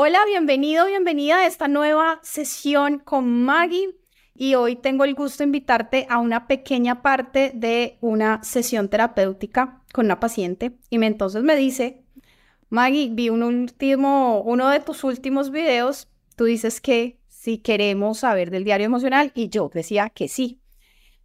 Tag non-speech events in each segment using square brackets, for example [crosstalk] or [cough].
Hola, bienvenido, bienvenida a esta nueva sesión con Maggie. Y hoy tengo el gusto de invitarte a una pequeña parte de una sesión terapéutica con una paciente. Y me, entonces me dice, Maggie, vi un último, uno de tus últimos videos. Tú dices que si queremos saber del diario emocional y yo decía que sí.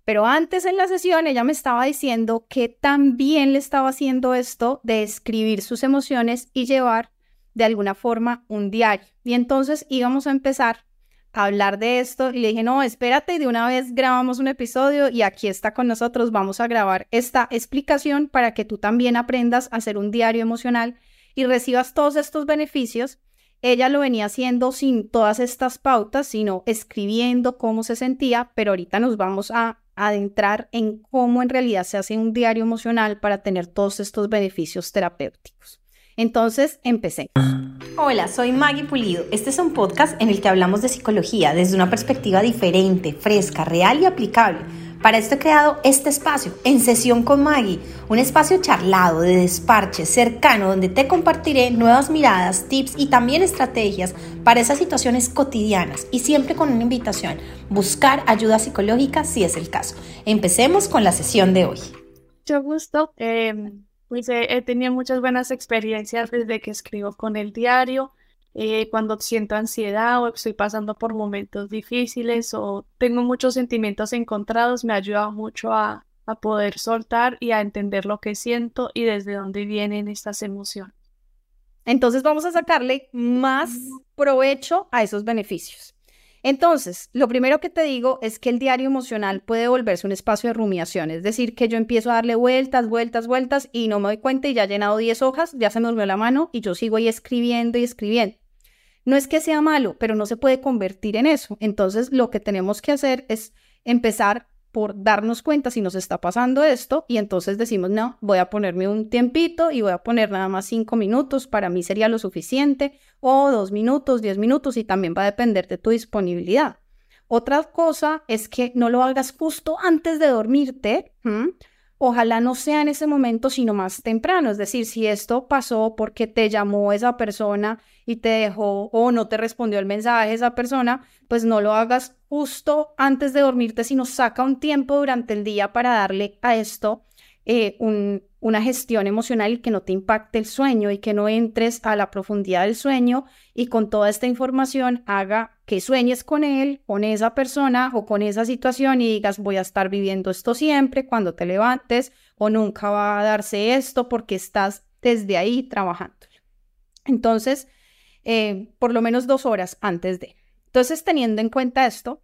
Pero antes en la sesión ella me estaba diciendo que también le estaba haciendo esto de escribir sus emociones y llevar de alguna forma un diario. Y entonces íbamos a empezar a hablar de esto y le dije, no, espérate, de una vez grabamos un episodio y aquí está con nosotros, vamos a grabar esta explicación para que tú también aprendas a hacer un diario emocional y recibas todos estos beneficios. Ella lo venía haciendo sin todas estas pautas, sino escribiendo cómo se sentía, pero ahorita nos vamos a adentrar en cómo en realidad se hace un diario emocional para tener todos estos beneficios terapéuticos. Entonces, empecé. Hola, soy Maggie Pulido. Este es un podcast en el que hablamos de psicología desde una perspectiva diferente, fresca, real y aplicable. Para esto he creado este espacio, En Sesión con Maggie, un espacio charlado, de desparche, cercano, donde te compartiré nuevas miradas, tips y también estrategias para esas situaciones cotidianas y siempre con una invitación, buscar ayuda psicológica si es el caso. Empecemos con la sesión de hoy. Mucho gusto. Eh pues he, tenido muchas buenas experiencias desde que escribo con el diario. Eh, cuando siento ansiedad o estoy pasando por momentos difíciles o tengo muchos sentimientos encontrados, me ayuda mucho a, a poder soltar y a entender lo que siento y desde dónde vienen estas emociones. Entonces vamos a sacarle más provecho a esos beneficios. Entonces, lo primero que te digo es que el diario emocional puede volverse un espacio de rumiación, es decir, que yo empiezo a darle vueltas, vueltas, vueltas y no me doy cuenta y ya he llenado 10 hojas, ya se me durmió la mano y yo sigo ahí escribiendo y escribiendo. No es que sea malo, pero no se puede convertir en eso. Entonces, lo que tenemos que hacer es empezar por darnos cuenta si nos está pasando esto y entonces decimos, no, voy a ponerme un tiempito y voy a poner nada más cinco minutos, para mí sería lo suficiente, o dos minutos, diez minutos y también va a depender de tu disponibilidad. Otra cosa es que no lo hagas justo antes de dormirte. Ojalá no sea en ese momento, sino más temprano. Es decir, si esto pasó porque te llamó esa persona y te dejó o no te respondió el mensaje esa persona, pues no lo hagas justo antes de dormirte, sino saca un tiempo durante el día para darle a esto eh, una gestión emocional que no te impacte el sueño y que no entres a la profundidad del sueño y con toda esta información haga que sueñes con él, con esa persona o con esa situación y digas voy a estar viviendo esto siempre cuando te levantes o nunca va a darse esto porque estás desde ahí trabajando. Entonces, eh, por lo menos dos horas antes de. Entonces, teniendo en cuenta esto,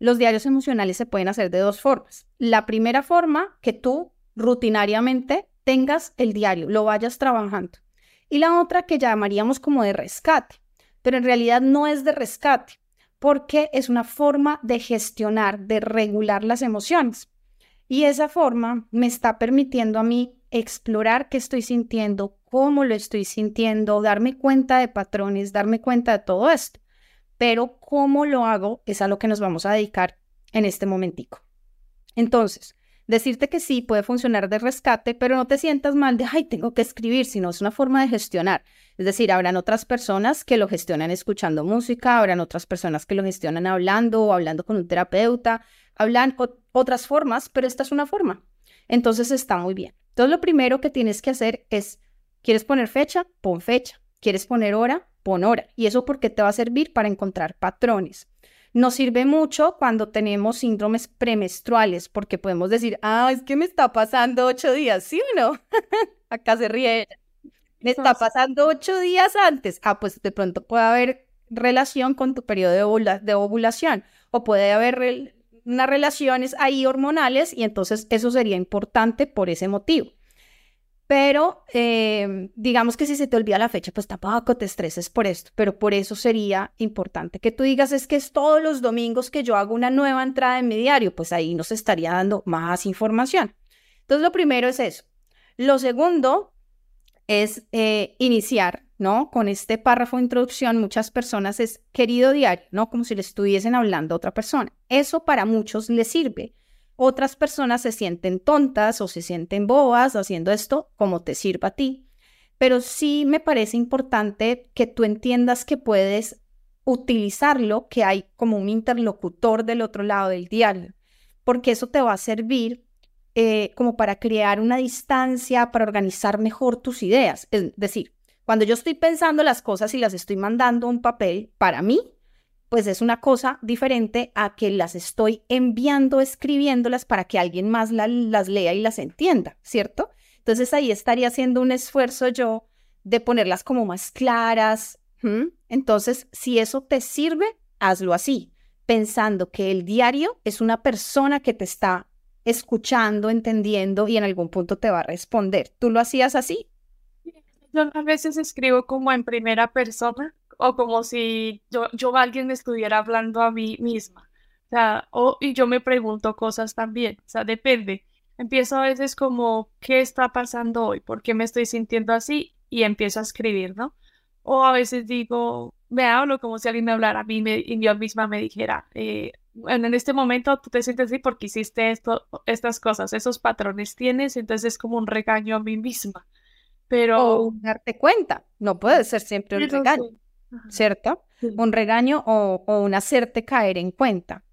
los diarios emocionales se pueden hacer de dos formas. La primera forma, que tú rutinariamente tengas el diario, lo vayas trabajando. Y la otra que llamaríamos como de rescate, pero en realidad no es de rescate, porque es una forma de gestionar, de regular las emociones. Y esa forma me está permitiendo a mí explorar qué estoy sintiendo, cómo lo estoy sintiendo, darme cuenta de patrones, darme cuenta de todo esto. Pero cómo lo hago es a lo que nos vamos a dedicar en este momentico. Entonces, Decirte que sí puede funcionar de rescate, pero no te sientas mal de, ay, tengo que escribir, sino es una forma de gestionar. Es decir, habrán otras personas que lo gestionan escuchando música, habrán otras personas que lo gestionan hablando o hablando con un terapeuta, hablan otras formas, pero esta es una forma. Entonces está muy bien. Entonces lo primero que tienes que hacer es, ¿quieres poner fecha? Pon fecha. ¿Quieres poner hora? Pon hora. ¿Y eso porque te va a servir para encontrar patrones? Nos sirve mucho cuando tenemos síndromes premenstruales, porque podemos decir, ah, es que me está pasando ocho días, ¿sí o no? [laughs] Acá se ríe. Me está pasando ocho días antes. Ah, pues de pronto puede haber relación con tu periodo de, ovulación o puede haber unas relaciones ahí hormonales y entonces eso sería importante por ese motivo. Pero em, digamos que si se te olvida la fecha, pues tampoco te estreses por esto, pero por eso sería importante que tú digas es que es todos los domingos que yo hago una nueva entrada en mi diario, pues ahí nos estaría dando más información. Entonces lo primero es eso. Lo segundo es eh, iniciar, ¿no? Con este párrafo de introducción, muchas personas es querido diario, ¿no? Como si le estuviesen hablando a otra persona. Eso para muchos les sirve otras personas se sienten tontas o se sienten bobas haciendo esto como te sirva a ti. pero sí me parece importante que tú entiendas que puedes utilizarlo, que hay como un interlocutor del otro lado del diálogo, porque eso te va a servir eh, como para crear una distancia, para organizar mejor tus ideas. Es decir, cuando yo estoy pensando las cosas y las estoy mandando a un papel, para mí, pues es una cosa diferente a que las estoy enviando, escribiéndolas para que alguien más las lea y las entienda, ¿cierto? Entonces ahí estaría haciendo un esfuerzo yo de ponerlas como más claras. Entonces, si eso te sirve, hazlo así, pensando que el diario es una persona que te está escuchando, entendiendo y en algún punto te va a responder. ¿Tú lo hacías así? Yo a veces escribo como en primera persona o como si yo, yo alguien me estuviera hablando a mí misma. O sea, o, y yo me pregunto cosas también. O sea, depende empiezo a veces como, ¿qué está pasando hoy? ¿Por qué me estoy sintiendo así? Y empiezo a escribir, ¿no? O a veces digo, me hablo como si alguien me hablara a mí y yo misma me dijera, eh, en este momento tú te sientes así porque hiciste esto, estas cosas, esos patrones tienes, entonces es como un regaño a mí misma. Pero... O darte cuenta, no puede ser siempre un regaño, ¿cierto? Un regaño o, o un hacerte caer en cuenta.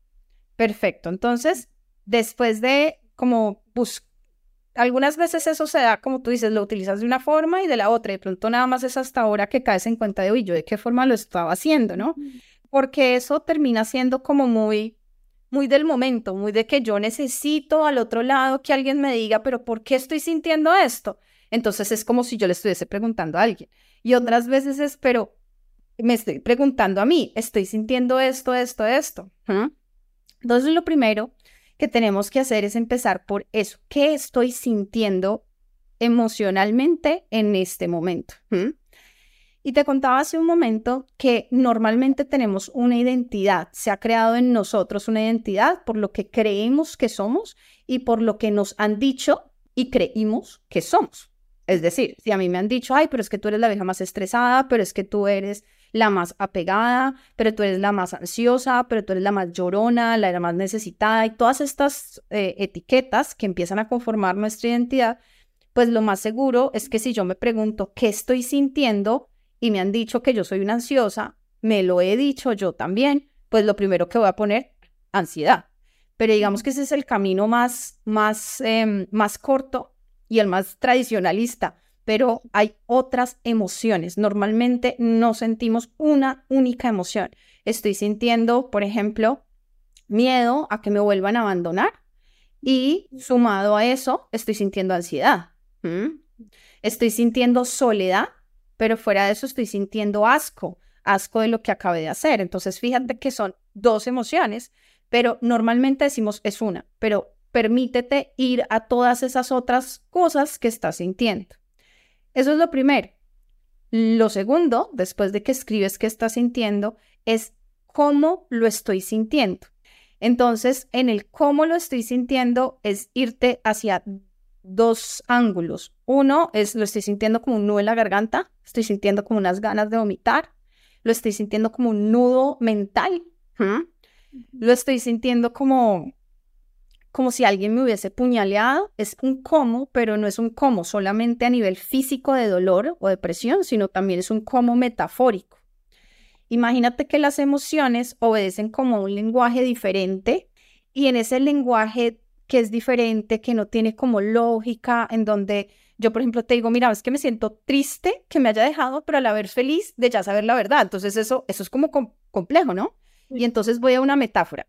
Perfecto, entonces, después de como pues algunas veces eso se da, como tú dices, lo utilizas de una forma y de la otra, y de pronto nada más es hasta ahora que caes en cuenta de, uy, yo de qué forma lo estaba haciendo, ¿no? Porque eso termina siendo como muy, muy del momento, muy de que yo necesito al otro lado que alguien me diga, pero ¿por qué estoy sintiendo esto? Entonces es como si yo le estuviese preguntando a alguien. Y otras veces es, pero me estoy preguntando a mí, estoy sintiendo esto, esto, esto. Entonces lo primero que tenemos que hacer es empezar por eso. ¿Qué estoy sintiendo emocionalmente en este momento? Y te contaba hace un momento que normalmente tenemos una identidad, se ha creado en nosotros una identidad por lo que creemos que somos y por lo que nos han dicho y creímos que somos. Es decir, si a mí me han dicho, ay, pero es que tú eres la vieja más estresada, pero es que tú eres la más apegada, pero tú eres la más ansiosa, pero tú eres la más llorona, la más necesitada y todas estas eh, etiquetas que empiezan a conformar nuestra identidad, pues lo más seguro es que si yo me pregunto qué estoy sintiendo y me han dicho que yo soy una ansiosa, me lo he dicho yo también, pues lo primero que voy a poner, ansiedad. Pero digamos que ese es el camino más, más, em, más corto y el más tradicionalista pero hay otras emociones. Normalmente no sentimos una única emoción. Estoy sintiendo, por ejemplo, miedo a que me vuelvan a abandonar y sumado a eso, estoy sintiendo ansiedad. Estoy sintiendo soledad, pero fuera de eso estoy sintiendo asco, asco de lo que acabé de hacer. Entonces, fíjate que son dos emociones, pero normalmente decimos es una, pero permítete ir a todas esas otras cosas que estás sintiendo. Eso es lo primero. Lo segundo, después de que escribes qué estás sintiendo, es cómo lo estoy sintiendo. Entonces, en el cómo lo estoy sintiendo es irte hacia dos ángulos. Uno es lo estoy sintiendo como un nudo en la garganta, estoy sintiendo como unas ganas de vomitar, lo estoy sintiendo como un nudo mental, lo estoy sintiendo como como si alguien me hubiese puñaleado, es un cómo, pero no es un cómo solamente a nivel físico de dolor o depresión, sino también es un cómo metafórico. Imagínate que las emociones obedecen como un lenguaje diferente y en ese lenguaje que es diferente, que no tiene como lógica, en donde yo, por ejemplo, te digo, mira, es que me siento triste que me haya dejado, pero a la vez feliz de ya saber la verdad. Entonces eso, eso es como complejo, ¿no? Y entonces voy a una metáfora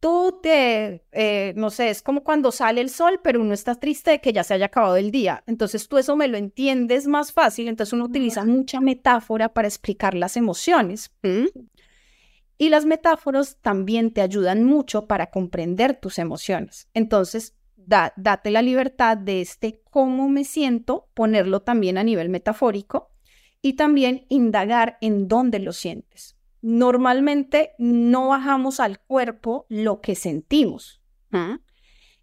tú te, eh, no sé, es como cuando sale el sol, pero uno está triste de que ya se haya acabado el día. Entonces tú eso me lo entiendes más fácil, entonces uno utiliza mucha metáfora para explicar las emociones. Y las metáforas también te ayudan mucho para comprender tus emociones. Entonces, date la libertad de este cómo me siento, ponerlo también a nivel metafórico y también indagar en dónde lo sientes normalmente no bajamos al cuerpo lo que sentimos.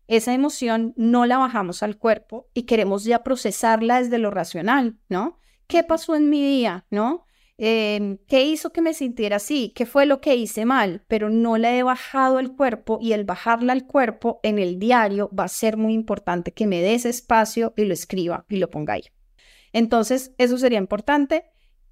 Esa emoción no la bajamos al cuerpo y queremos ya procesarla desde lo racional, ¿no? ¿Qué pasó en mi día, no? Em, ¿Qué hizo que me sintiera así? ¿Qué fue lo que hice mal? Pero no la he bajado al cuerpo y el bajarla al cuerpo en el diario va a ser muy importante que me des espacio y lo escriba y lo ponga ahí. Entonces, eso sería importante,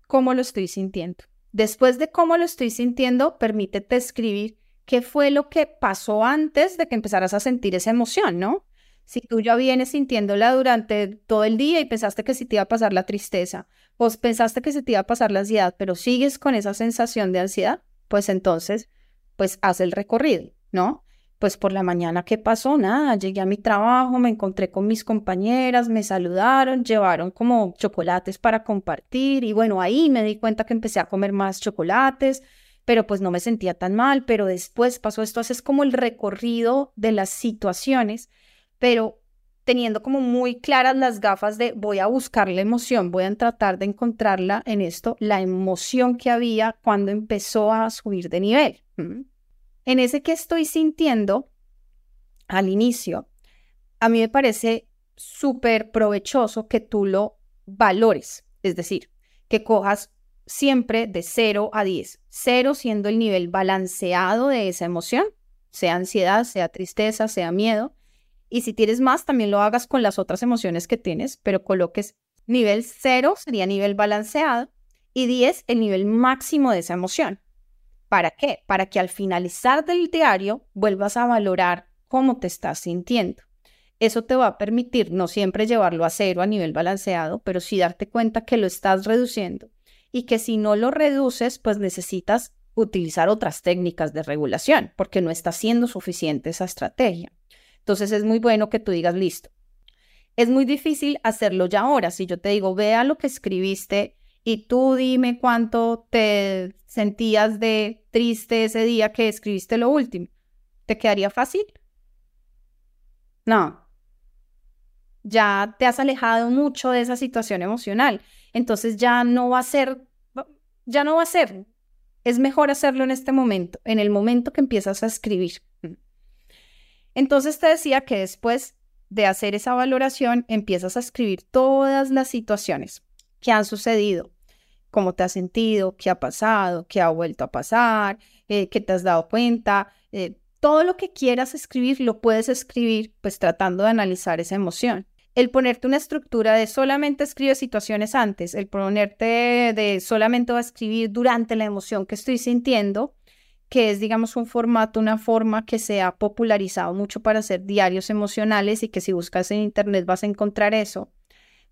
cómo lo estoy sintiendo. Después de cómo lo estoy sintiendo, permítete escribir qué fue lo que pasó antes de que empezaras a sentir esa emoción, ¿no? Si tú ya vienes sintiéndola durante todo el día y pensaste que se te iba a pasar la tristeza, o pensaste que se te iba a pasar la ansiedad, pero sigues con esa sensación de ansiedad, pues entonces, pues haz el recorrido, ¿no? Pues por la mañana, ¿qué pasó? Nada, llegué a mi trabajo, me encontré con mis compañeras, me saludaron, llevaron como chocolates para compartir y bueno, ahí me di cuenta que empecé a comer más chocolates, pero pues no me sentía tan mal, pero después pasó esto, haces como el recorrido de las situaciones pero teniendo como muy claras las gafas de voy a buscar la emoción, voy a tratar de encontrarla en esto, la emoción que había cuando empezó a subir de nivel. En ese que estoy sintiendo al inicio, a mí me parece súper provechoso que tú lo valores, es decir, que cojas siempre de 0 a 10, 0 siendo el nivel balanceado de esa emoción, sea ansiedad, sea tristeza, sea miedo, y si tienes más, también lo hagas con las otras emociones que tienes, pero coloques nivel 0 sería nivel balanceado y 10 el nivel máximo de esa emoción. ¿Para qué? Para que al finalizar del diario vuelvas a valorar cómo te estás sintiendo. Eso te va a permitir no siempre llevarlo a cero a nivel balanceado, pero sí darte cuenta que lo estás reduciendo y que si no lo reduces, pues necesitas utilizar otras técnicas de regulación porque no está siendo suficiente esa estrategia. Entonces es muy bueno que tú digas, listo. Es muy difícil hacerlo ya ahora. Si yo te digo, vea lo que escribiste y tú dime cuánto te sentías de triste ese día que escribiste lo último, ¿te quedaría fácil? No. Ya te has alejado mucho de esa situación emocional. Entonces ya no va a ser, ya no va a ser. Es mejor hacerlo en este momento, en el momento que empiezas a escribir. Entonces te decía que después de hacer esa valoración empiezas a escribir todas las situaciones que han sucedido, cómo te has sentido, qué ha pasado, qué ha vuelto a pasar, eh, qué te has dado cuenta. Eh, todo lo que quieras escribir lo puedes escribir pues tratando de analizar esa emoción. El ponerte una estructura de solamente escribe situaciones antes, el ponerte de solamente va a escribir durante la emoción que estoy sintiendo, que es, digamos, un formato, una forma que se ha popularizado mucho para hacer diarios emocionales y que si buscas en Internet vas a encontrar eso,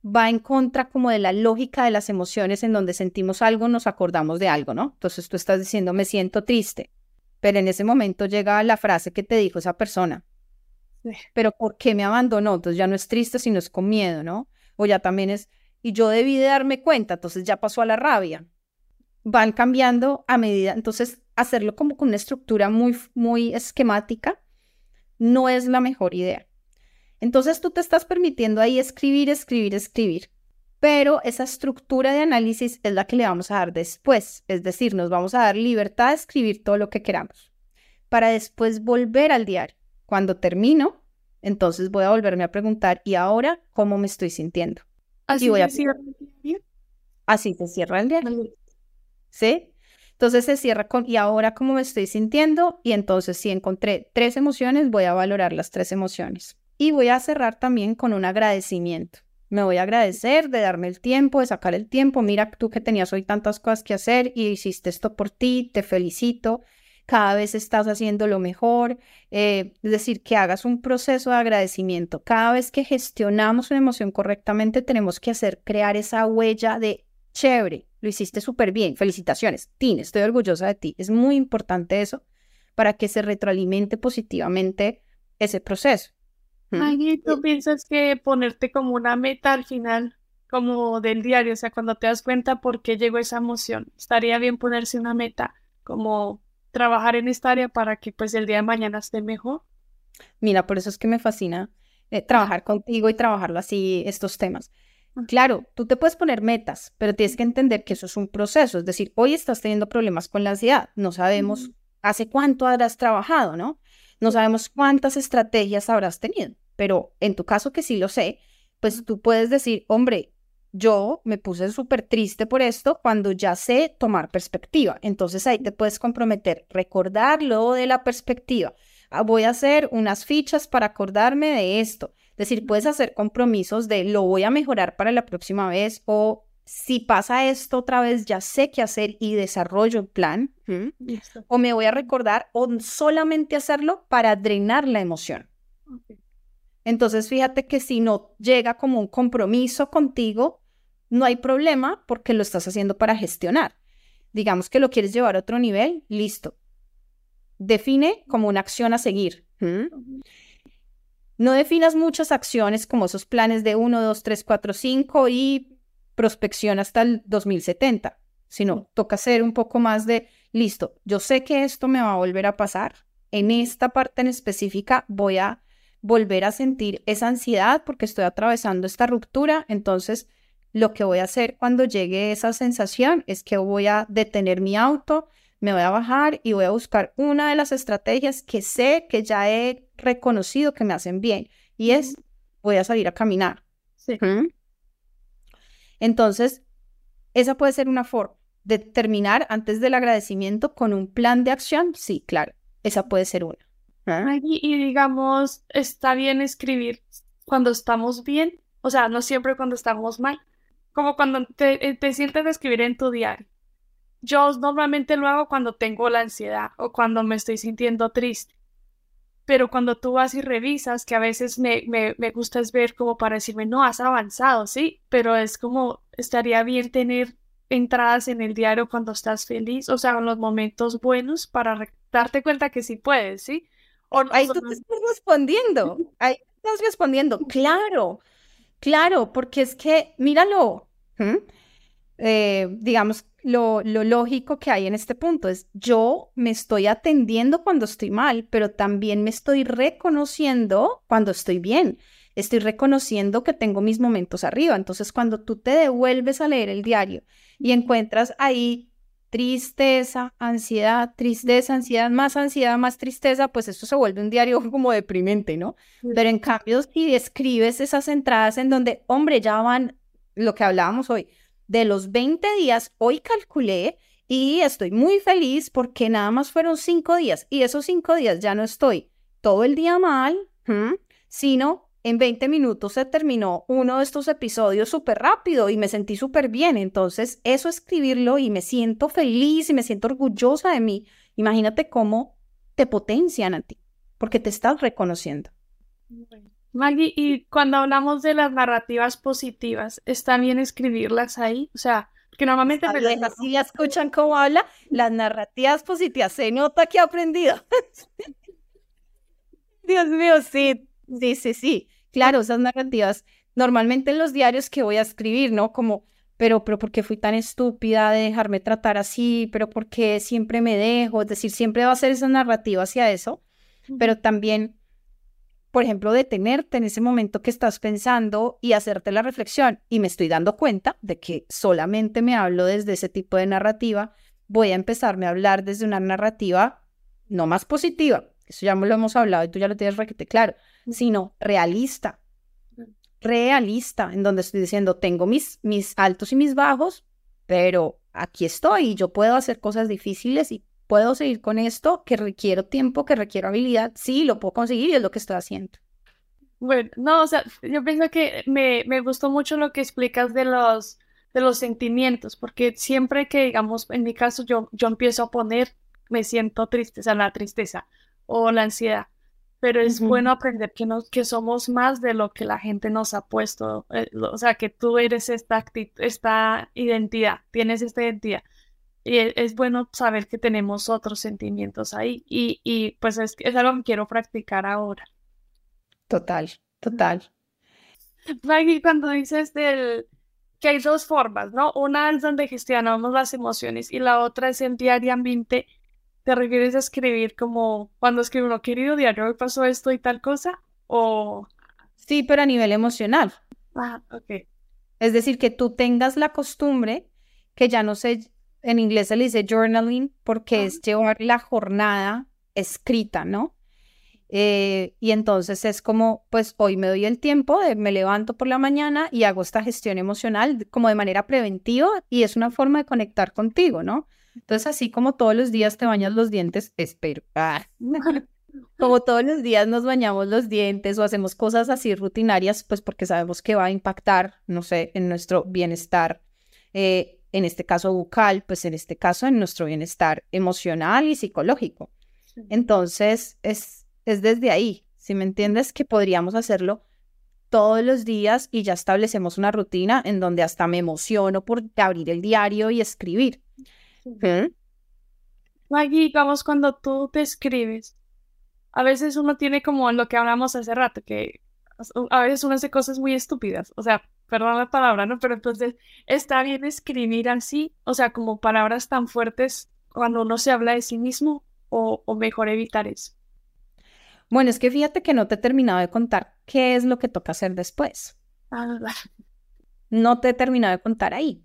va en contra como de la lógica de las emociones en donde sentimos algo, nos acordamos de algo, ¿no? Entonces tú estás diciendo, me siento triste, pero en ese momento llega la frase que te dijo esa persona, pero ¿por qué me abandonó? Entonces ya no es triste, sino es con miedo, ¿no? O ya también es, y yo debí de darme cuenta, entonces ya pasó a la rabia. Van cambiando a medida, entonces hacerlo como con una estructura muy, muy esquemática no es la mejor idea. Entonces tú te estás permitiendo ahí escribir, escribir, escribir, pero esa estructura de análisis es la que le vamos a dar después, es decir, nos vamos a dar libertad de escribir todo lo que queramos, para después volver al diario. Cuando termino, entonces voy a volverme a preguntar, ¿y ahora cómo me estoy sintiendo? Así voy se cierra el diario. Así se cierra el diario. ¿Sí? Entonces se cierra con, ¿y ahora cómo me estoy sintiendo? Y entonces si encontré tres emociones, voy a valorar las tres emociones. Y voy a cerrar también con un agradecimiento. Me voy a agradecer de darme el tiempo, de sacar el tiempo. Mira tú que tenías hoy tantas cosas que hacer y hiciste esto por ti, te felicito. Cada vez estás haciendo lo mejor. Eh, es decir, que hagas un proceso de agradecimiento. Cada vez que gestionamos una emoción correctamente, tenemos que hacer, crear esa huella de chévere, lo hiciste súper bien, felicitaciones, Tin, estoy orgullosa de ti. Es muy importante eso para que se retroalimente positivamente ese proceso. Maggie, ¿tú piensas que ponerte como una meta al final, como del diario, o sea, cuando te das cuenta por qué llegó esa emoción, estaría bien ponerse una meta, como trabajar en esta área para que pues el día de mañana esté mejor? Mira, por eso es que me fascina eh, trabajar contigo y trabajarlo así, estos temas. Claro, tú te puedes poner metas, pero tienes que entender que eso es un proceso. Es decir, hoy estás teniendo problemas con la ansiedad. No sabemos hace cuánto habrás trabajado, ¿no? No sabemos cuántas estrategias habrás tenido. Pero en tu caso, que sí lo sé, pues tú puedes decir, hombre, yo me puse súper triste por esto cuando ya sé tomar perspectiva. Entonces ahí te puedes comprometer, recordar lo de la perspectiva. Ah, voy a hacer unas fichas para acordarme de esto. Es decir, puedes hacer compromisos de lo voy a mejorar para la próxima vez o si pasa esto otra vez, ya sé qué hacer y desarrollo el plan. O me voy a recordar o solamente hacerlo para drenar la emoción. Entonces, fíjate que si no llega como un compromiso contigo, no hay problema porque lo estás haciendo para gestionar. Digamos que lo quieres llevar a otro nivel, listo. Define como una acción a seguir. No definas muchas acciones como esos planes de 1, 2, 3, 4, 5 y prospección hasta el 2070, sino toca hacer un poco más de, listo, yo sé que esto me va a volver a pasar. En esta parte en específica voy a volver a sentir esa ansiedad porque estoy atravesando esta ruptura, entonces lo que voy a hacer cuando llegue esa sensación es que voy a detener mi auto, me voy a bajar y voy a buscar una de las estrategias que sé que ya he reconocido que me hacen bien y es voy a salir a caminar. Entonces, esa puede ser una forma de terminar antes del agradecimiento con un plan de acción. Sí, claro, esa puede ser una. Y, digamos, está bien escribir cuando estamos bien, o sea, no siempre cuando estamos mal, como cuando te, eh, te sientes a escribir en tu diario. Yo normalmente lo hago cuando tengo la ansiedad o cuando me estoy sintiendo triste. Pero cuando tú vas y revisas, que a veces me, me, me gusta es ver como para decirme, no, has avanzado, sí, pero es como, estaría bien tener entradas en el diario cuando estás feliz, o sea, en los momentos buenos para darte cuenta que sí puedes, ¿sí? Ahí tú te estás respondiendo, [laughs] ahí estás respondiendo, claro, claro, porque es que, míralo, eh, digamos, lo, lo lógico que hay en este punto es, yo me estoy atendiendo cuando estoy mal, pero también me estoy reconociendo cuando estoy bien estoy reconociendo que tengo mis momentos arriba. Entonces, cuando tú te devuelves a leer el diario y encuentras ahí tristeza, ansiedad, tristeza, ansiedad, más ansiedad, más tristeza, pues esto se vuelve un diario [laughs] como deprimente, ¿no? Pero en cambio, si escribes esas entradas en donde, hombre, ya van lo que hablábamos hoy, de los 20 días, hoy calculé y estoy muy feliz porque nada más fueron cinco días y esos cinco días ya no estoy todo el día mal, sino en 20 minutos se terminó uno de estos episodios súper rápido y me sentí súper bien. Entonces, eso escribirlo y me siento feliz y me siento orgullosa de mí. Imagínate cómo te potencian a ti, porque te estás reconociendo. Maggie, y cuando hablamos de las narrativas positivas, ¿está bien escribirlas ahí? O sea, que normalmente me así ya escuchan cómo habla, las narrativas positivas, se nota que ha aprendido. [laughs] Dios mío, sí, Sí, sí, sí. Claro, esas narrativas, normalmente en los diarios que voy a escribir, ¿no? Como, pero, pero, ¿por qué fui tan estúpida de dejarme tratar así? Pero, ¿por qué siempre me dejo? Es decir, siempre va a ser esa narrativa hacia eso, pero también, por ejemplo, detenerte en ese momento que estás pensando y hacerte la reflexión. Y me estoy dando cuenta de que solamente me hablo desde ese tipo de narrativa. Voy a empezarme a hablar desde una narrativa no más positiva. Eso ya lo hemos hablado y tú ya lo tienes requete claro sino realista. Realista, en donde estoy diciendo, tengo mis, mis altos y mis bajos, pero aquí estoy y yo puedo hacer cosas difíciles y puedo seguir con esto que requiero tiempo, que requiero habilidad. Sí, lo puedo conseguir y es lo que estoy haciendo. Bueno, no, o sea, yo pienso que me, me gustó mucho lo que explicas de los, de los sentimientos, porque siempre que, digamos, en mi caso, yo, yo empiezo a poner, me siento triste, o sea, la tristeza o la ansiedad pero es bueno aprender que, nos, que somos más de lo que la gente nos ha puesto, eh, o sea, que tú eres esta, esta identidad, tienes esta identidad. Y e, es, bueno saber que tenemos otros sentimientos ahí y, y pues es, es algo que quiero practicar ahora. Total, total. Maggie, cuando dices del, que hay dos formas, ¿no? Una es donde gestionamos las emociones y la otra es en diariamente ¿Te refieres a escribir como cuando escribo uno, querido diario, hoy pasó esto y tal cosa? O... Sí, pero a nivel emocional. Ah, ok. Es decir, que tú tengas la costumbre, que ya no sé, en inglés se le dice journaling, porque es llevar la jornada escrita, ¿no? Eh, y entonces es como, pues hoy me doy el tiempo, de, me levanto por la mañana y hago esta gestión emocional como de manera preventiva y es una forma de conectar contigo, ¿no? Entonces, así como todos los días te bañas los dientes, espero. Ah. [laughs] como todos los días nos bañamos los dientes o hacemos cosas así rutinarias, pues porque sabemos que va a impactar, no sé, en nuestro bienestar, eh, en este caso bucal, pues en este caso en nuestro bienestar emocional y psicológico. Entonces, es, es desde ahí, si me entiendes, que podríamos hacerlo todos los días y ya establecemos una rutina en donde hasta me emociono por abrir el diario y escribir. Maggie, vamos, cuando tú te escribes, a veces uno tiene como lo que hablamos hace rato, que a veces uno hace cosas muy estúpidas, o sea, perdón la palabra, ¿no? Pero entonces está bien escribir así, o sea, como palabras tan fuertes cuando uno se habla de sí mismo, o, o mejor evitar eso. Bueno, es que fíjate que no te he terminado de contar qué es lo que toca hacer después. Ah, no te he terminado de contar ahí.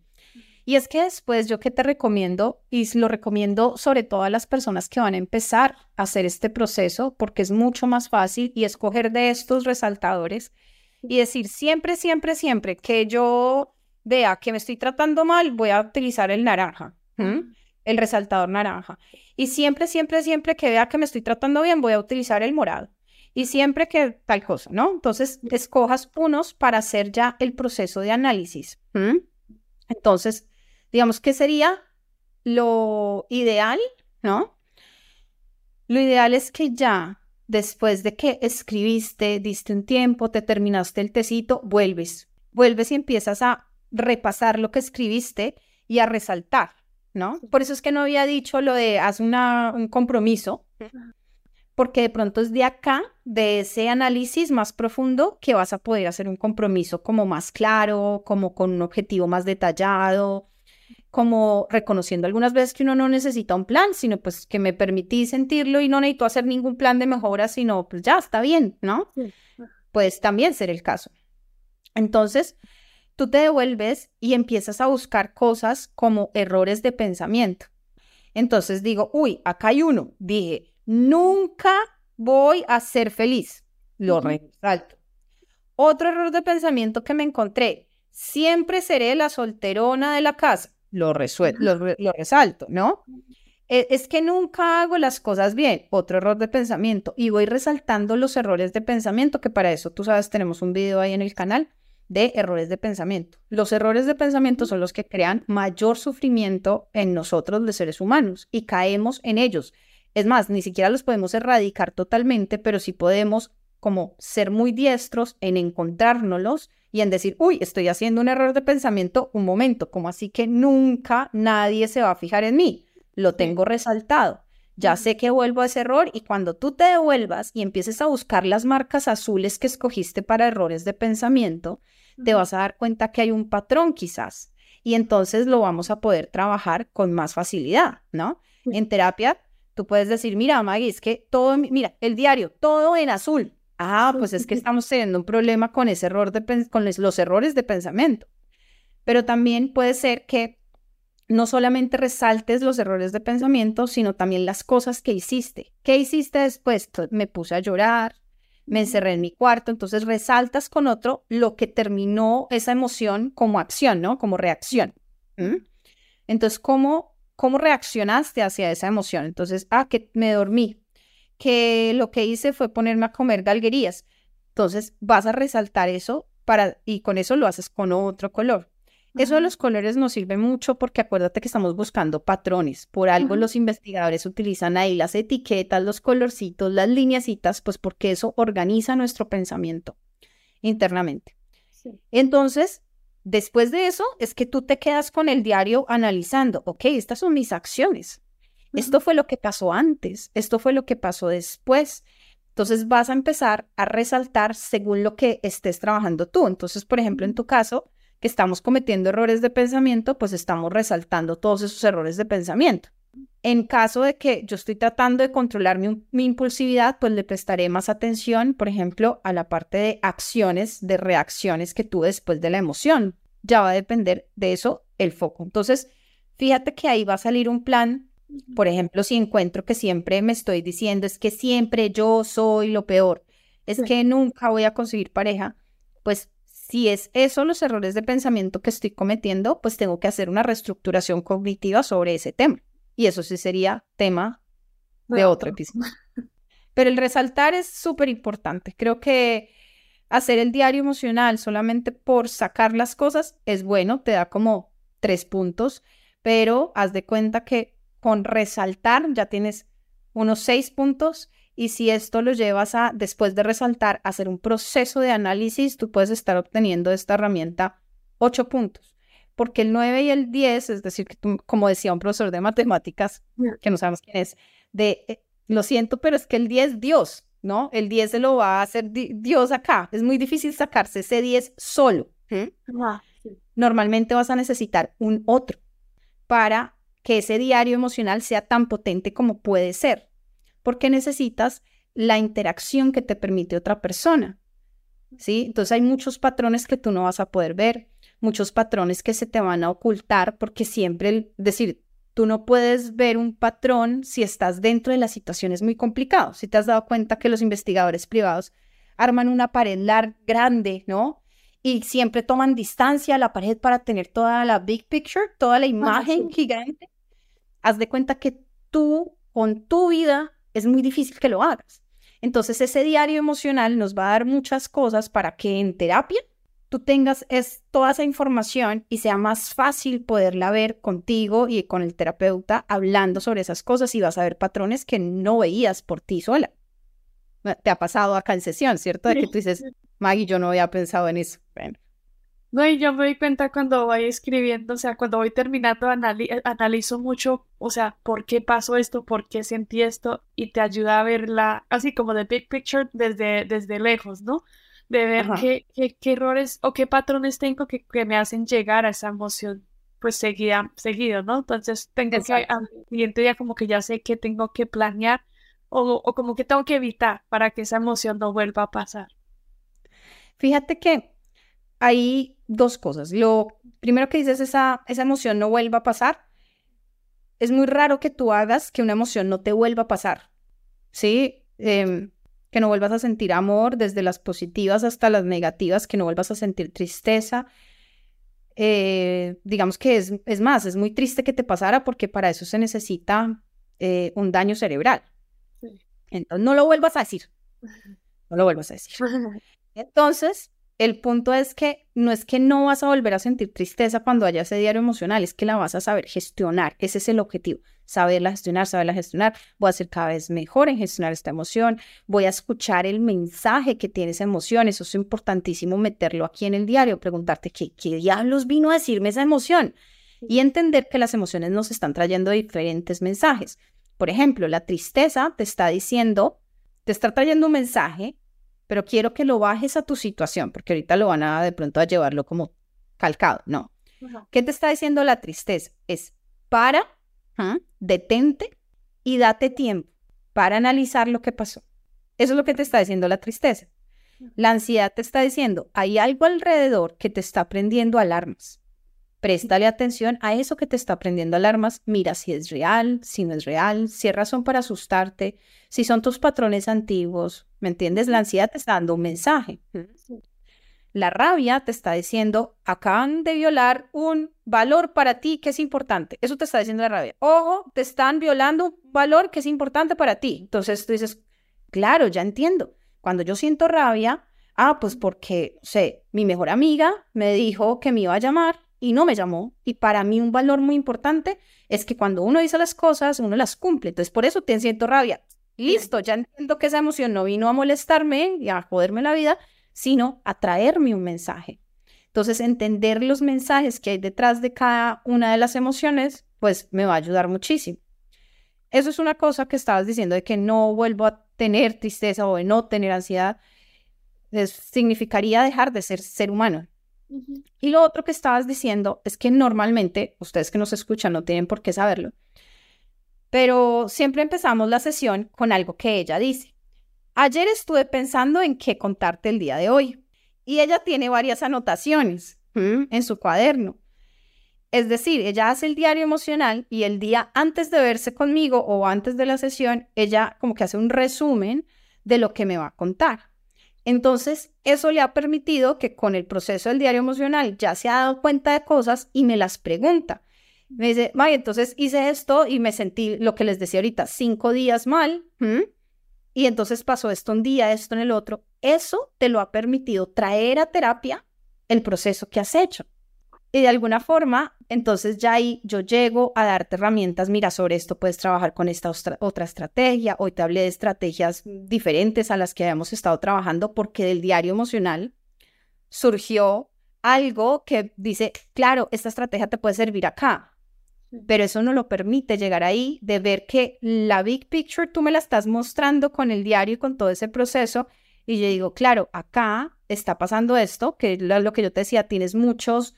Y es que después yo que te recomiendo, y lo recomiendo sobre todo a las personas que van a empezar a hacer este proceso, porque es mucho más fácil y escoger de estos resaltadores y decir siempre, siempre, siempre que yo vea que me estoy tratando mal, voy a utilizar el naranja el resaltador naranja. Y siempre, siempre, siempre que vea que me estoy tratando bien, voy a utilizar el morado. Y siempre que tal cosa, ¿no? Entonces, escojas unos para hacer ya el proceso de análisis. Entonces, digamos que sería lo ideal, ¿no? Lo ideal es que ya después de que escribiste, diste un tiempo, te terminaste el tecito, vuelves. Vuelves y empiezas a repasar lo que escribiste y a resaltar. ¿no? Por eso es que no había dicho lo de haz una, un compromiso, porque de pronto es de acá, de ese análisis más profundo, que vas a poder hacer un compromiso como más claro, como con un objetivo más detallado, como reconociendo algunas veces que uno no necesita un plan, sino pues que me permití sentirlo y no necesito hacer ningún plan de mejora, sino pues ya está bien, ¿no? Puedes también ser el caso. Entonces, tú te devuelves y empiezas a buscar cosas como errores de pensamiento. Entonces digo, uy, acá hay uno. Dije, nunca voy a ser feliz. Lo resalto. Otro error de pensamiento que me encontré, siempre seré la solterona de la casa. Lo, lo, resalto, ¿no? E, es que nunca hago las cosas bien. Otro error de pensamiento. Y voy resaltando los errores de pensamiento, que para eso, tú sabes, tenemos un video ahí en el canal de errores de pensamiento. Los errores de pensamiento son los que crean mayor sufrimiento en nosotros, los seres humanos, y caemos en ellos. Es más, ni siquiera los podemos erradicar totalmente, pero sí podemos como ser muy diestros en encontrárnoslos y en decir, uy, estoy haciendo un error de pensamiento, un momento, como así que nunca nadie se va a fijar en mí. Lo tengo resaltado. Ya sé que vuelvo a ese error y cuando tú te devuelvas y empieces a buscar las marcas azules que escogiste para errores de pensamiento, te vas a dar cuenta que hay un patrón quizás y entonces lo vamos a poder trabajar con más facilidad, ¿no? En terapia, tú puedes decir, mira, Maggie, es que todo, mira, el diario, todo en azul. Ah, pues es que estamos teniendo un problema con ese error de, con los errores de pensamiento. Pero también puede ser que no solamente resaltes los errores de pensamiento, sino también las cosas que hiciste. ¿Qué hiciste después? Me puse a llorar, me encerré en mi cuarto, entonces resaltas con otro lo que terminó esa emoción como acción, ¿no? Como reacción. Entonces, ¿cómo, ¿cómo reaccionaste hacia esa emoción? Entonces, ah, que me dormí, que lo que hice fue ponerme a comer galguerías. Entonces, vas a resaltar eso para, y con eso lo haces con otro color. Eso de los colores nos sirve mucho porque acuérdate que estamos buscando patrones. Por algo los investigadores utilizan ahí las etiquetas, los colorcitos, las lineacitas, pues porque eso organiza nuestro pensamiento internamente. Entonces, después de eso, es que tú te quedas con el diario analizando, ok, estas son mis acciones. Esto fue lo que pasó antes, esto fue lo que pasó después. Entonces vas a empezar a resaltar según lo que estés trabajando tú. Entonces, por ejemplo, en tu caso, que estamos cometiendo errores de pensamiento, pues estamos resaltando todos esos errores de pensamiento. En caso de que yo estoy tratando de controlar mi, impulsividad, pues le prestaré más atención, por ejemplo, a la parte de acciones, de reacciones que tuve después de la emoción. Ya va a depender de eso el foco. Entonces, fíjate que ahí va a salir un plan. Por ejemplo, si encuentro que siempre me estoy diciendo es que siempre yo soy lo peor, es que nunca voy a conseguir pareja, pues si es eso los errores de pensamiento que estoy cometiendo, pues tengo que hacer una reestructuración cognitiva sobre ese tema. Y eso sí sería tema de otro episodio. Pero el resaltar es súper importante. Creo que hacer el diario emocional solamente por sacar las cosas es bueno, te da como tres puntos, pero haz de cuenta que con resaltar ya tienes unos seis puntos y si esto lo llevas a, después de resaltar, hacer un proceso de análisis, tú puedes estar obteniendo de esta herramienta ocho puntos. Porque el 9 y el 10, es decir, que como decía un profesor de matemáticas, que no sabemos quién es, de, eh, lo siento, pero es que el 10, Dios, ¿no? El 10 se lo va a hacer Dios acá. Es muy difícil sacarse ese 10 solo. Normalmente vas a necesitar un otro para que ese diario emocional sea tan potente como puede ser porque necesitas la interacción que te permite otra persona. ¿Sí? Entonces hay muchos patrones que tú no vas a poder ver, muchos patrones que se te van a ocultar porque siempre, decir, tú no puedes ver un patrón si estás dentro de la situación es muy complicado. Si te has dado cuenta que los investigadores privados arman una pared larga, grande, ¿no? Y siempre toman distancia a la pared para tener toda la big picture, toda la imagen gigante. Haz de cuenta que tú, con tu vida, es muy difícil que lo hagas. Entonces ese diario emocional nos va a dar muchas cosas para que en terapia tú tengas es, toda esa información y sea más fácil poderla ver contigo y con el terapeuta hablando sobre esas cosas y vas a ver patrones que no veías por ti sola. Te ha pasado acá en sesión, ¿cierto? De que tú dices, Maggie, yo no había pensado en eso. Bueno, no, y yo me doy cuenta cuando voy escribiendo, o sea, cuando voy terminando, analizo mucho, o sea, por qué pasó esto, por qué sentí esto, y te ayuda a verla, así como de big picture desde, desde lejos, ¿no? De ver qué, qué, errores o qué patrones tengo que, que, me hacen llegar a esa emoción, pues seguida, seguido, ¿no? Entonces tengo que, al siguiente día como que ya sé que tengo que planear o, o como que tengo que evitar para que esa emoción no vuelva a pasar. Fíjate que hay dos cosas. Lo primero que dices, esa, esa emoción no vuelva a pasar. Es muy raro que tú hagas que una emoción no te vuelva a pasar. ¿Sí? Em, que no vuelvas a sentir amor, desde las positivas hasta las negativas, que no vuelvas a sentir tristeza. Eh, digamos que es, es, más, es muy triste que te pasara porque para eso se necesita eh, un daño cerebral. Entonces, no lo vuelvas a decir. [laughs] No lo vuelvas a decir. [laughs] Entonces, el punto es que no es que no vas a volver a sentir tristeza cuando haya ese diario emocional, es que la vas a saber gestionar. Ese es el objetivo, saberla gestionar, saberla gestionar. Voy a ser cada vez mejor en gestionar esta emoción. Voy a escuchar el mensaje que tiene esa emoción. Eso es importantísimo meterlo aquí en el diario, preguntarte qué, qué diablos vino a decirme esa emoción y entender que las emociones nos están trayendo diferentes mensajes. Por ejemplo, la tristeza te está diciendo, te está trayendo un mensaje pero quiero que lo bajes a tu situación, porque ahorita lo van a de pronto a llevarlo como calcado. No. ¿Qué te está diciendo la tristeza? Es para, ¿ah? detente y date tiempo para analizar lo que pasó. Eso es lo que te está diciendo la tristeza. La ansiedad te está diciendo, hay algo alrededor que te está prendiendo alarmas. Préstale atención a eso que te está prendiendo alarmas. Mira si es real, si no es real, si hay razón para asustarte, si son tus patrones antiguos. ¿Me entiendes? La ansiedad te está dando un mensaje. La rabia te está diciendo, acaban de violar un valor para ti que es importante. Eso te está diciendo la rabia. Ojo, te están violando un valor que es importante para ti. Entonces tú dices, claro, ya entiendo. Cuando yo siento rabia, ah, pues porque, sé, mi mejor amiga me dijo que me iba a llamar y no me llamó. Y para mí un valor muy importante es que cuando uno dice las cosas, uno las cumple. Entonces, por eso te siento rabia. Listo, ya entiendo que esa emoción no vino a molestarme y a joderme la vida, sino a traerme un mensaje. Entonces, entender los mensajes que hay detrás de cada una de las emociones, pues me va a ayudar muchísimo. Eso es una cosa que estabas diciendo de que no vuelvo a tener tristeza o de no tener ansiedad. significaría dejar de ser ser humano. Y lo otro que estabas diciendo es que normalmente, ustedes que nos escuchan no tienen por qué saberlo, pero siempre empezamos la sesión con algo que ella dice. Ayer estuve pensando en qué contarte el día de hoy y ella tiene varias anotaciones en su cuaderno. Es decir, ella hace el diario emocional y el día antes de verse conmigo o antes de la sesión, ella como que hace un resumen de lo que me va a contar. Entonces, eso le ha permitido que con el proceso del diario emocional ya se ha dado cuenta de cosas y me las pregunta. Me dice, May, entonces hice esto y me sentí lo que les decía ahorita, cinco días mal. y entonces pasó esto un día, esto en el otro. Eso te lo ha permitido traer a terapia el proceso que has hecho. Y de alguna forma, entonces ya ahí yo llego a darte herramientas, mira, sobre esto puedes trabajar con esta otra estrategia. Hoy te hablé de estrategias diferentes a las que habíamos estado trabajando porque del diario emocional surgió algo que dice, claro, esta estrategia te puede servir acá, pero eso no lo permite llegar ahí, de ver que la big picture tú me la estás mostrando con el diario y con todo ese proceso. Y yo digo, claro, acá está pasando esto, que es lo que yo te decía, tienes muchos,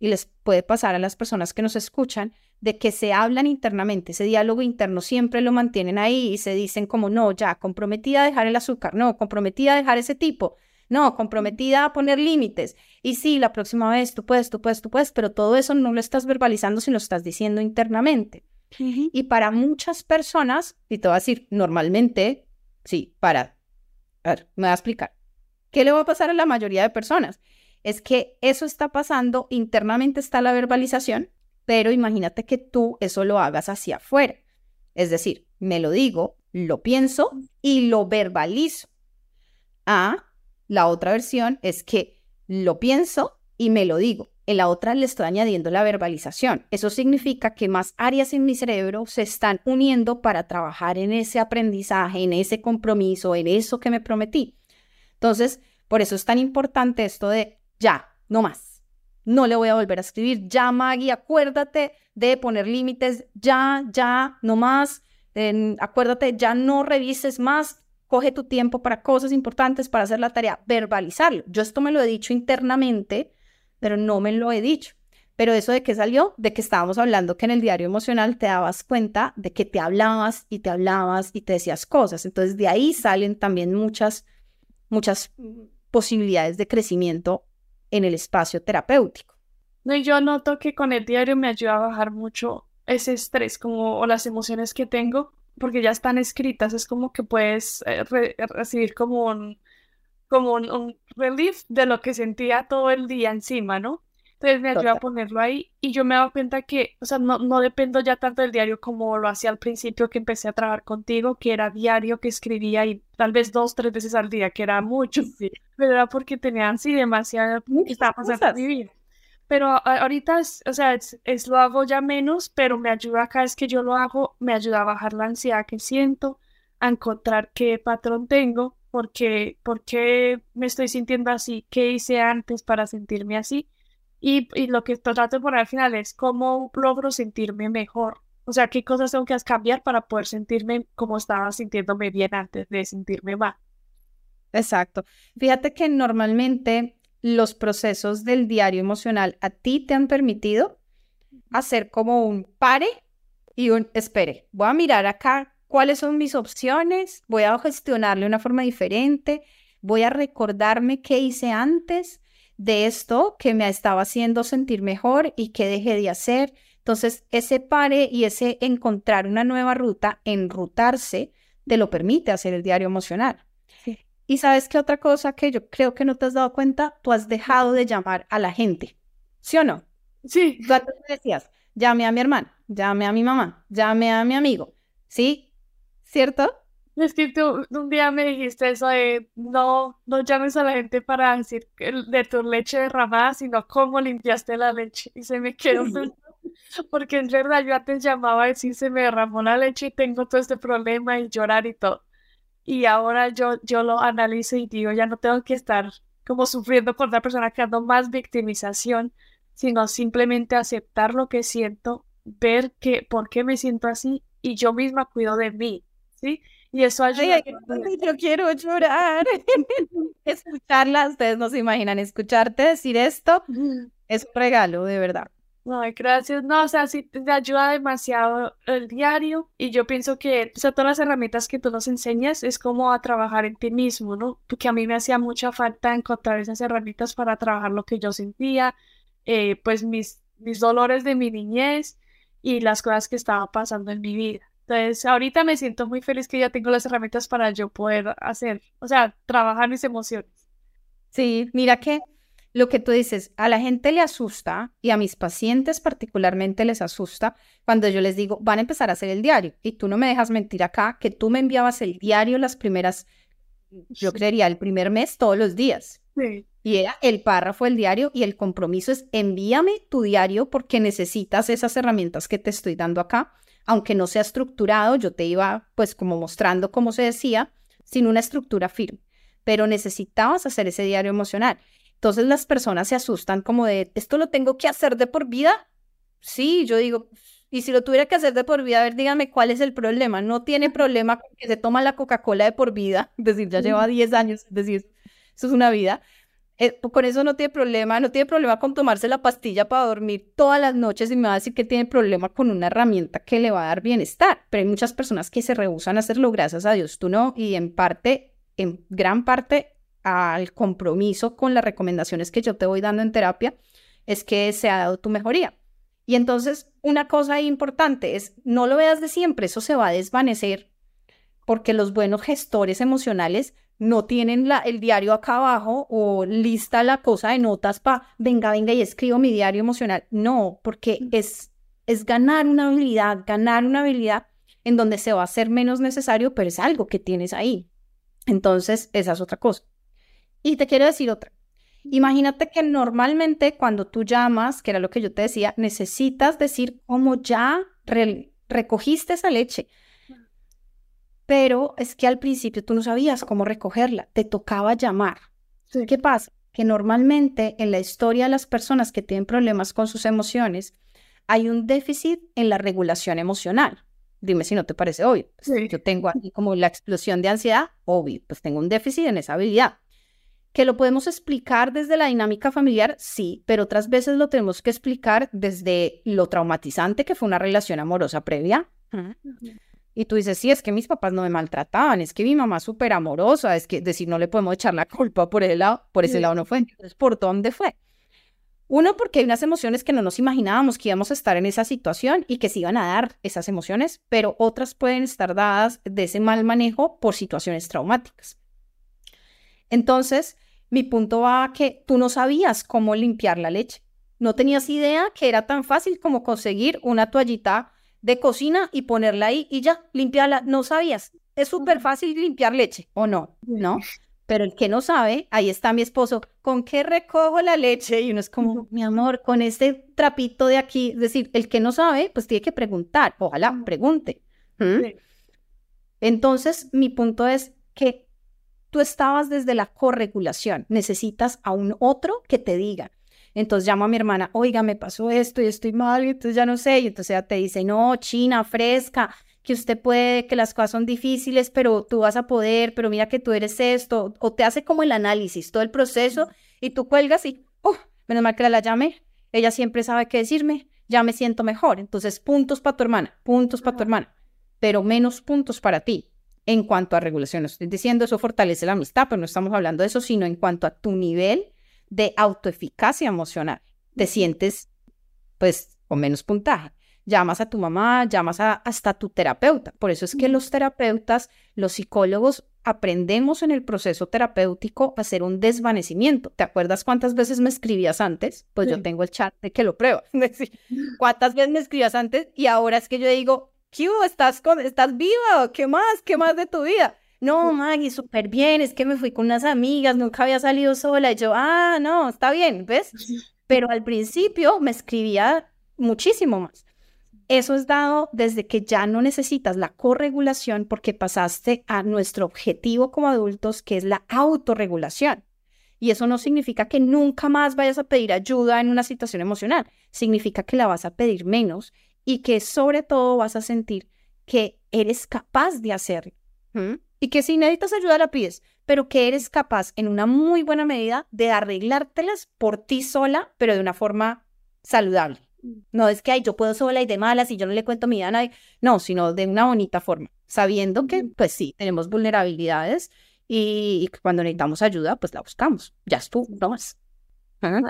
y les puede pasar a las personas que nos escuchan, de que se hablan internamente, ese diálogo interno siempre lo mantienen ahí y se dicen como, no, ya, comprometida a dejar el azúcar, no, comprometida a dejar ese tipo, no, comprometida a poner límites. Y sí, la próxima vez tú puedes, tú puedes, tú puedes, pero todo eso no lo estás verbalizando, sino lo estás diciendo internamente. Y para muchas personas, y te voy a decir, normalmente, sí, para, a ver, me voy a explicar. ¿Qué le va a pasar a la mayoría de personas? Es que eso está pasando, internamente está la verbalización, pero imagínate que tú eso lo hagas hacia afuera. Es decir, me lo digo, lo pienso y lo verbalizo. Ah, la otra versión es que lo pienso y me lo digo. En la otra le estoy añadiendo la verbalización. Eso significa que más áreas en mi cerebro se están uniendo para trabajar en ese aprendizaje, en ese compromiso, en eso que me prometí. Entonces, por eso es tan importante esto de ya, no más. No le voy a volver a escribir. Ya, Maggie, acuérdate de poner límites. Ya, ya, no más. acuérdate, ya no revises más coge tu tiempo para cosas importantes, para hacer la tarea, verbalizarlo. Yo esto me lo he dicho internamente, pero no me lo he dicho. Pero eso de qué salió, de que estábamos hablando que en el diario emocional te dabas cuenta de que te hablabas y te hablabas y te decías cosas. Entonces de ahí salen también muchas, muchas posibilidades de crecimiento en el espacio terapéutico. No, y yo noto que con el diario me ayuda a bajar mucho ese estrés como o las emociones que tengo porque ya están escritas, es como que puedes eh, recibir como un, como un, relief de lo que sentía todo el día encima, ¿no? Entonces me ayuda a ponerlo ahí y yo me he dado cuenta que, o sea, no, no dependo ya tanto del diario como lo hacía al principio que empecé a trabajar contigo, que era diario que escribía y tal vez dos, tres veces al día, que era mucho, sí. [laughs] pero era porque tenía así demasiado que estaba pasando mi vida pero ahorita, es, o sea, es, lo hago ya menos, pero me ayuda cada vez que yo lo hago, me ayuda a bajar la ansiedad que siento, a encontrar qué patrón tengo, porque, por qué me estoy sintiendo así, qué hice antes para sentirme así. Y, y lo que trato de poner al final es cómo logro sentirme mejor. O sea, qué cosas tengo que cambiar para poder sentirme como estaba sintiéndome bien antes de sentirme mal. Exacto. Fíjate que normalmente los procesos del diario emocional a ti te han permitido hacer como un pare y un espere. Voy a mirar acá cuáles son mis opciones, voy a gestionarle de una forma diferente, voy a recordarme qué hice antes de esto que me estaba haciendo sentir mejor y qué dejé de hacer. Entonces, ese pare y ese encontrar una nueva ruta, enrutarse, te lo permite hacer el diario emocional. Y sabes qué otra cosa que yo creo que no te has dado cuenta, tú has dejado de llamar a la gente, ¿sí o no? Sí. Tú antes decías, llame a mi hermana, llame a mi mamá, llame a mi amigo, ¿sí? ¿Cierto? Es que tú un día me dijiste eso de no, no llames a la gente para decir de tu leche derramada, sino cómo limpiaste la leche. Y se me quedó [laughs] porque en verdad yo antes llamaba a decir se me derramó la leche y tengo todo este problema y llorar y todo. Y ahora yo, yo lo analizo y digo, ya no tengo que estar como sufriendo por otra persona creando más victimización, sino simplemente aceptar lo que siento, ver que por qué me siento así y yo misma cuido de mí, ¿sí? Y eso ayuda. yo quiero llorar. [laughs] Escucharla, ustedes no se imaginan, escucharte decir esto es un regalo, de verdad. Ay, gracias. No, o sea, sí te ayuda demasiado el diario y yo pienso que, o sea, todas las herramientas que tú nos enseñas es como a trabajar en ti mismo, ¿no? Porque a mí me hacía mucha falta encontrar esas herramientas para trabajar lo que yo sentía, eh, pues mis, mis dolores de mi niñez y las cosas que estaban pasando en mi vida. Entonces, ahorita me siento muy feliz que ya tengo las herramientas para yo poder hacer, o sea, trabajar mis emociones. Sí, mira que lo que tú dices, a la gente le asusta y a mis pacientes particularmente les asusta cuando yo les digo, van a empezar a hacer el diario y tú no me dejas mentir acá que tú me enviabas el diario las primeras, yo creería, el primer mes todos los días. Sí. Y era el párrafo del diario y el compromiso es envíame tu diario porque necesitas esas herramientas que te estoy dando acá. Aunque no sea estructurado, yo te iba pues como mostrando cómo se decía, sin una estructura firme. Pero necesitabas hacer ese diario emocional. Entonces las personas se asustan como de, ¿esto lo tengo que hacer de por vida? Sí, yo digo, y si lo tuviera que hacer de por vida, a ver, díganme cuál es el problema. No tiene [laughs] problema que se toma la Coca-Cola de por vida, es decir, ya lleva 10 años, es decir, eso es una vida. Eh, con eso no tiene problema, no tiene problema con tomarse la pastilla para dormir todas las noches y me va a decir que tiene problema con una herramienta que le va a dar bienestar. Pero hay muchas personas que se rehusan a hacerlo, gracias a Dios, tú no, y en parte, en gran parte, al compromiso con las recomendaciones que yo te voy dando en terapia, es que se ha dado tu mejoría. Y entonces, una cosa importante es, no lo veas de siempre, eso se va a desvanecer, porque los buenos gestores emocionales no tienen la, el diario acá abajo o lista la cosa de notas para, venga, venga y escribo mi diario emocional. No, porque es, es ganar una habilidad, ganar una habilidad en donde se va a hacer menos necesario, pero es algo que tienes ahí. Entonces, esa es otra cosa. Y te quiero decir otra. Imagínate que normalmente cuando tú llamas, que era lo que yo te decía, necesitas decir cómo ya recogiste esa leche. Pero es que al principio tú no sabías cómo recogerla, te tocaba llamar. ¿Qué pasa? Que normalmente en la historia de las personas que tienen problemas con sus emociones, hay un déficit en la regulación emocional. Dime si no te parece obvio. Pues, yo tengo aquí como la explosión de ansiedad, obvio, pues tengo un déficit en esa habilidad. ¿Que lo podemos explicar desde la dinámica familiar? Sí, pero otras veces lo tenemos que explicar desde lo traumatizante que fue una relación amorosa previa. Y tú dices, sí, es que mis papás no me maltrataban, es que mi mamá es súper amorosa, es que decir, no le podemos echar la culpa por, el lado, por ese lado no fue. Entonces, ¿por dónde fue? Uno, porque hay unas emociones que no nos imaginábamos que íbamos a estar en esa situación y que se iban a dar esas emociones, pero otras pueden estar dadas de ese mal manejo por situaciones traumáticas. Entonces, mi punto va a que tú no sabías cómo limpiar la leche. No tenías idea que era tan fácil como conseguir una toallita de cocina y ponerla ahí y ya, limpiarla. No sabías. Es súper fácil limpiar leche, ¿o no? ¿No? Pero el que no sabe, ahí está mi esposo, ¿con qué recojo la leche? Y uno es como, mi amor, con este trapito de aquí. Es decir, el que no sabe, pues tiene que preguntar. Ojalá pregunte. Entonces, mi punto es que tú estabas desde la corregulación, necesitas a un otro que te diga. Entonces llamo a mi hermana, oiga, me pasó esto y estoy mal, y entonces ya no sé, y entonces ella te dice, no, China, fresca, que usted puede, que las cosas son difíciles, pero tú vas a poder, pero mira que tú eres esto, o te hace como el análisis, todo el proceso, y tú cuelgas y, oh, menos mal que la llame, ella siempre sabe qué decirme, ya me siento mejor. Entonces, puntos para tu hermana, puntos para tu hermana, pero menos puntos para ti en cuanto a regulación. estoy diciendo eso fortalece la amistad, pero no estamos hablando de eso, sino en cuanto a tu nivel de autoeficacia emocional. Te sientes, pues, con menos puntaje. Llamas a tu mamá, llamas a, hasta a tu terapeuta. Por eso es que los terapeutas, los psicólogos, aprendemos en el proceso terapéutico a hacer un desvanecimiento. ¿Te acuerdas cuántas veces me escribías antes? Pues yo tengo el chat de que lo prueba. [laughs] ¿Cuántas veces me escribías antes? Y ahora es que yo digo, ¿qué ¿Estás, con, ¿Estás viva? ¿Qué más? ¿Qué más de tu vida? No, Maggie, súper bien, es que me fui con unas amigas, nunca había salido sola. Y yo, ah, no, está bien, ¿ves? [laughs] Pero al principio me escribía muchísimo más. Eso es dado desde que ya no necesitas la corregulación porque pasaste a nuestro objetivo como adultos, que es la autorregulación. Y eso no significa que nunca más vayas a pedir ayuda en una situación emocional, significa que la vas a pedir menos y que sobre todo vas a sentir que eres capaz de hacer y que si necesitas ayuda la pides, pero que eres capaz en una muy buena medida de arreglártelas por ti sola, pero de una forma saludable. Mm. No es que yo puedo sola y de malas y yo no le cuento mi vida a nadie, no, sino de una bonita forma, sabiendo que pues sí, tenemos vulnerabilidades y, cuando necesitamos ayuda, pues la buscamos. Ya estuvo, no más.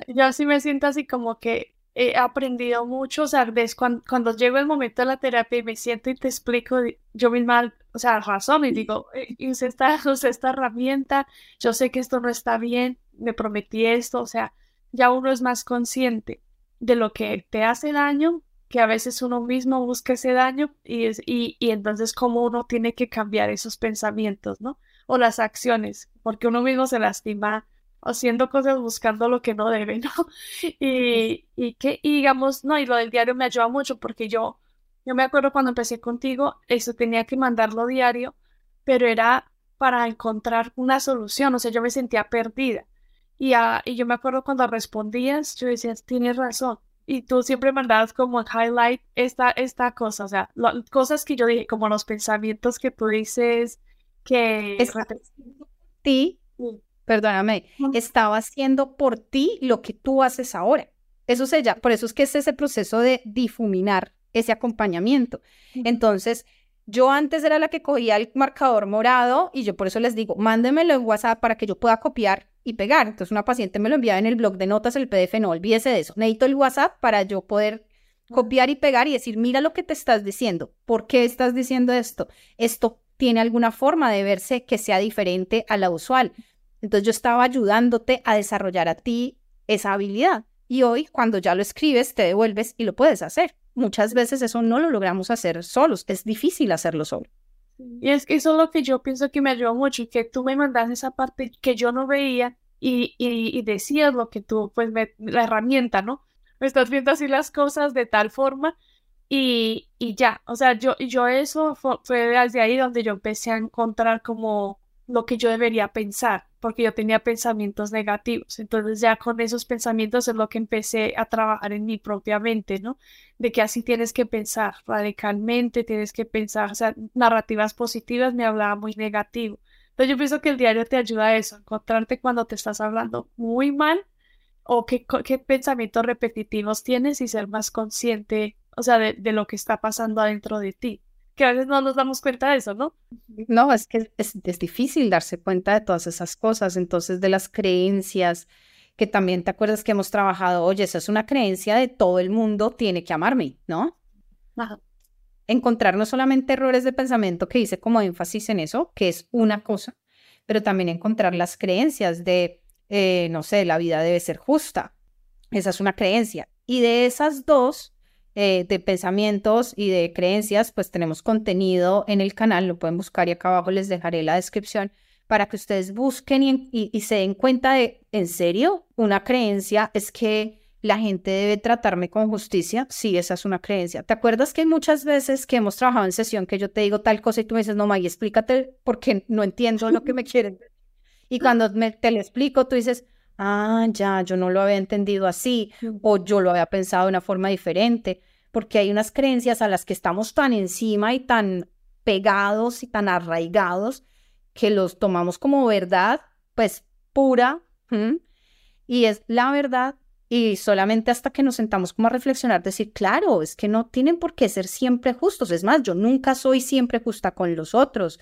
Yo así me siento así como que he aprendido mucho, o sea, ves, cuando, cuando llego el momento de la terapia y me siento y te explico, yo misma, o sea, razón y digo, eh, usé esta, [laughs] esta herramienta, yo sé que esto no está bien, me prometí esto, o sea, ya uno es más consciente de lo que te hace daño, que a veces uno mismo busca ese daño y, es, y, y entonces cómo uno tiene que cambiar esos pensamientos, ¿no? O las acciones, porque uno mismo se lastima haciendo cosas buscando lo que no debe, ¿no? [laughs] Y, y que, y digamos, no, y lo del diario me ayuda mucho porque yo, yo me acuerdo cuando empecé contigo, eso tenía que mandarlo diario, pero era para encontrar una solución, o sea, yo me sentía perdida. Y, y yo me acuerdo cuando respondías, yo decía, tienes razón. Y tú siempre mandabas como highlight esta, esta cosa, o sea, cosas que yo dije, como los pensamientos que tú dices que... Es ti, perdóname, estaba haciendo por ti lo que tú haces ahora. Eso se llama, por eso es que es ese proceso de difuminar ese acompañamiento. Entonces, yo antes era la que cogía el marcador morado y yo por eso les digo, mándemelo en WhatsApp para que yo pueda copiar y pegar. Entonces una paciente me lo enviaba en el blog de notas, el PDF, no olvídese de eso. Necesito el WhatsApp para yo poder copiar y pegar y decir, mira lo que te estás diciendo. ¿Por qué estás diciendo esto? Esto tiene alguna forma de verse que sea diferente a la usual. Entonces yo estaba ayudándote a desarrollar a ti esa habilidad. Y hoy, cuando ya lo escribes, te devuelves y lo puedes hacer muchas veces eso no lo logramos hacer solos, es difícil hacerlo solo. Y es que eso es lo que yo pienso que me ayudó mucho, que tú me mandas esa parte que yo no veía y, y, decías lo que tú, pues la herramienta, ¿no? Me estás viendo así las cosas de tal forma y, y ya, o sea, yo, yo eso fue, fue desde ahí donde yo empecé a encontrar como lo que yo debería pensar, porque yo tenía pensamientos negativos. Entonces ya con esos pensamientos es lo que empecé a trabajar en mi propia mente, ¿no? De que así tienes que pensar radicalmente, tienes que pensar, o sea, narrativas positivas me hablaba muy negativo. Entonces yo pienso que el diario te ayuda a eso, encontrarte cuando te estás hablando muy mal o qué, qué pensamientos repetitivos tienes y ser más consciente, o sea, de, de lo que está pasando adentro de ti que a veces no nos damos cuenta de eso, ¿no? No, es que es, es, difícil darse cuenta de todas esas cosas, entonces de las creencias, que también te acuerdas que hemos trabajado, oye, esa es una creencia de todo el mundo tiene que amarme, ¿no? Ajá. Encontrar no solamente errores de pensamiento que hice como énfasis en eso, que es una cosa, pero también encontrar las creencias de, eh, no sé, la vida debe ser justa. Esa es una creencia. Y de esas dos, eh, de pensamientos y de creencias, pues tenemos contenido en el canal, lo pueden buscar y acá abajo les dejaré la descripción para que ustedes busquen y, se den cuenta de, ¿en serio? Una creencia es que la gente debe tratarme con justicia. Sí, esa es una creencia. ¿Te acuerdas que muchas veces que hemos trabajado en sesión que yo te digo tal cosa y tú me dices, no, Maggie, explícate porque no entiendo lo que me quieren Y cuando me, te lo explico, tú dices, ah, ya, yo no lo había entendido así o yo lo había pensado de una forma diferente, porque hay unas creencias a las que estamos tan encima y tan pegados y tan arraigados que los tomamos como verdad, pues pura, y es la verdad, y solamente hasta que nos sentamos como a reflexionar, decir, claro, es que no tienen por qué ser siempre justos, es más, yo nunca soy siempre justa con los otros,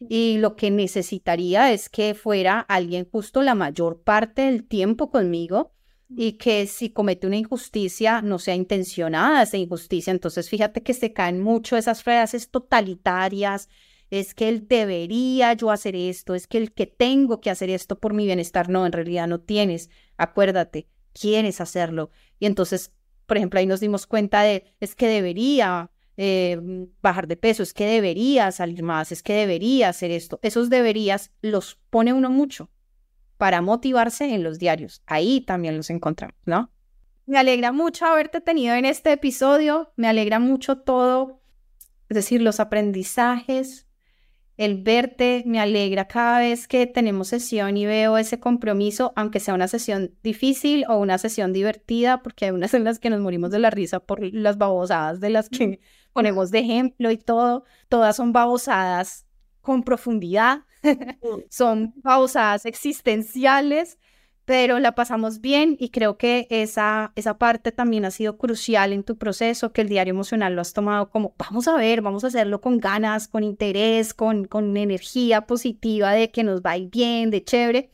y lo que necesitaría es que fuera alguien justo la mayor parte del tiempo conmigo y que si comete una injusticia no sea intencionada esa injusticia. Entonces, fíjate que se caen mucho esas frases totalitarias. Es que él debería yo hacer esto, es que el que tengo que hacer esto por mi bienestar. No, en realidad no tienes. Acuérdate, quieres hacerlo. Y entonces, por ejemplo, ahí nos dimos cuenta de, es que debería eh, bajar de peso, es que debería salir más, es que debería hacer esto. Esos deberías los pone uno mucho para motivarse en los diarios. Ahí también los encontramos, ¿no? Me alegra mucho haberte tenido en este episodio, me alegra mucho todo, es decir, los aprendizajes, el verte, me alegra cada vez que tenemos sesión y veo ese compromiso, aunque sea una sesión difícil o una sesión divertida, porque hay unas en las que nos morimos de la risa por las babosadas de las que [laughs] ponemos de ejemplo y todo, todas son babosadas con profundidad. [laughs] son babosadas existenciales, pero la pasamos bien y creo que esa, esa parte también ha sido crucial en tu proceso, que el diario emocional lo has tomado como, vamos a ver, vamos a hacerlo con ganas, con interés, con, con energía positiva de que nos va a ir bien, de chévere.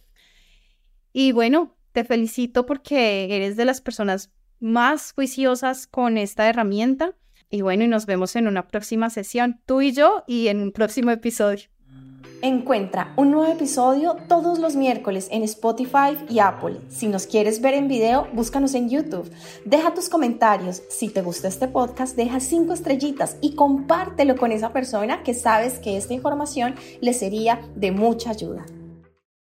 Y bueno, te felicito porque eres de las personas más juiciosas con esta herramienta. Y bueno, y nos vemos en una próxima sesión, tú y yo, y en un próximo episodio. Encuentra un nuevo episodio todos los miércoles en Spotify y Apple. Si nos quieres ver en video, búscanos en YouTube. Deja tus comentarios. Si te gusta este podcast, deja cinco estrellitas y compártelo con esa persona que sabes que esta información le sería de mucha ayuda.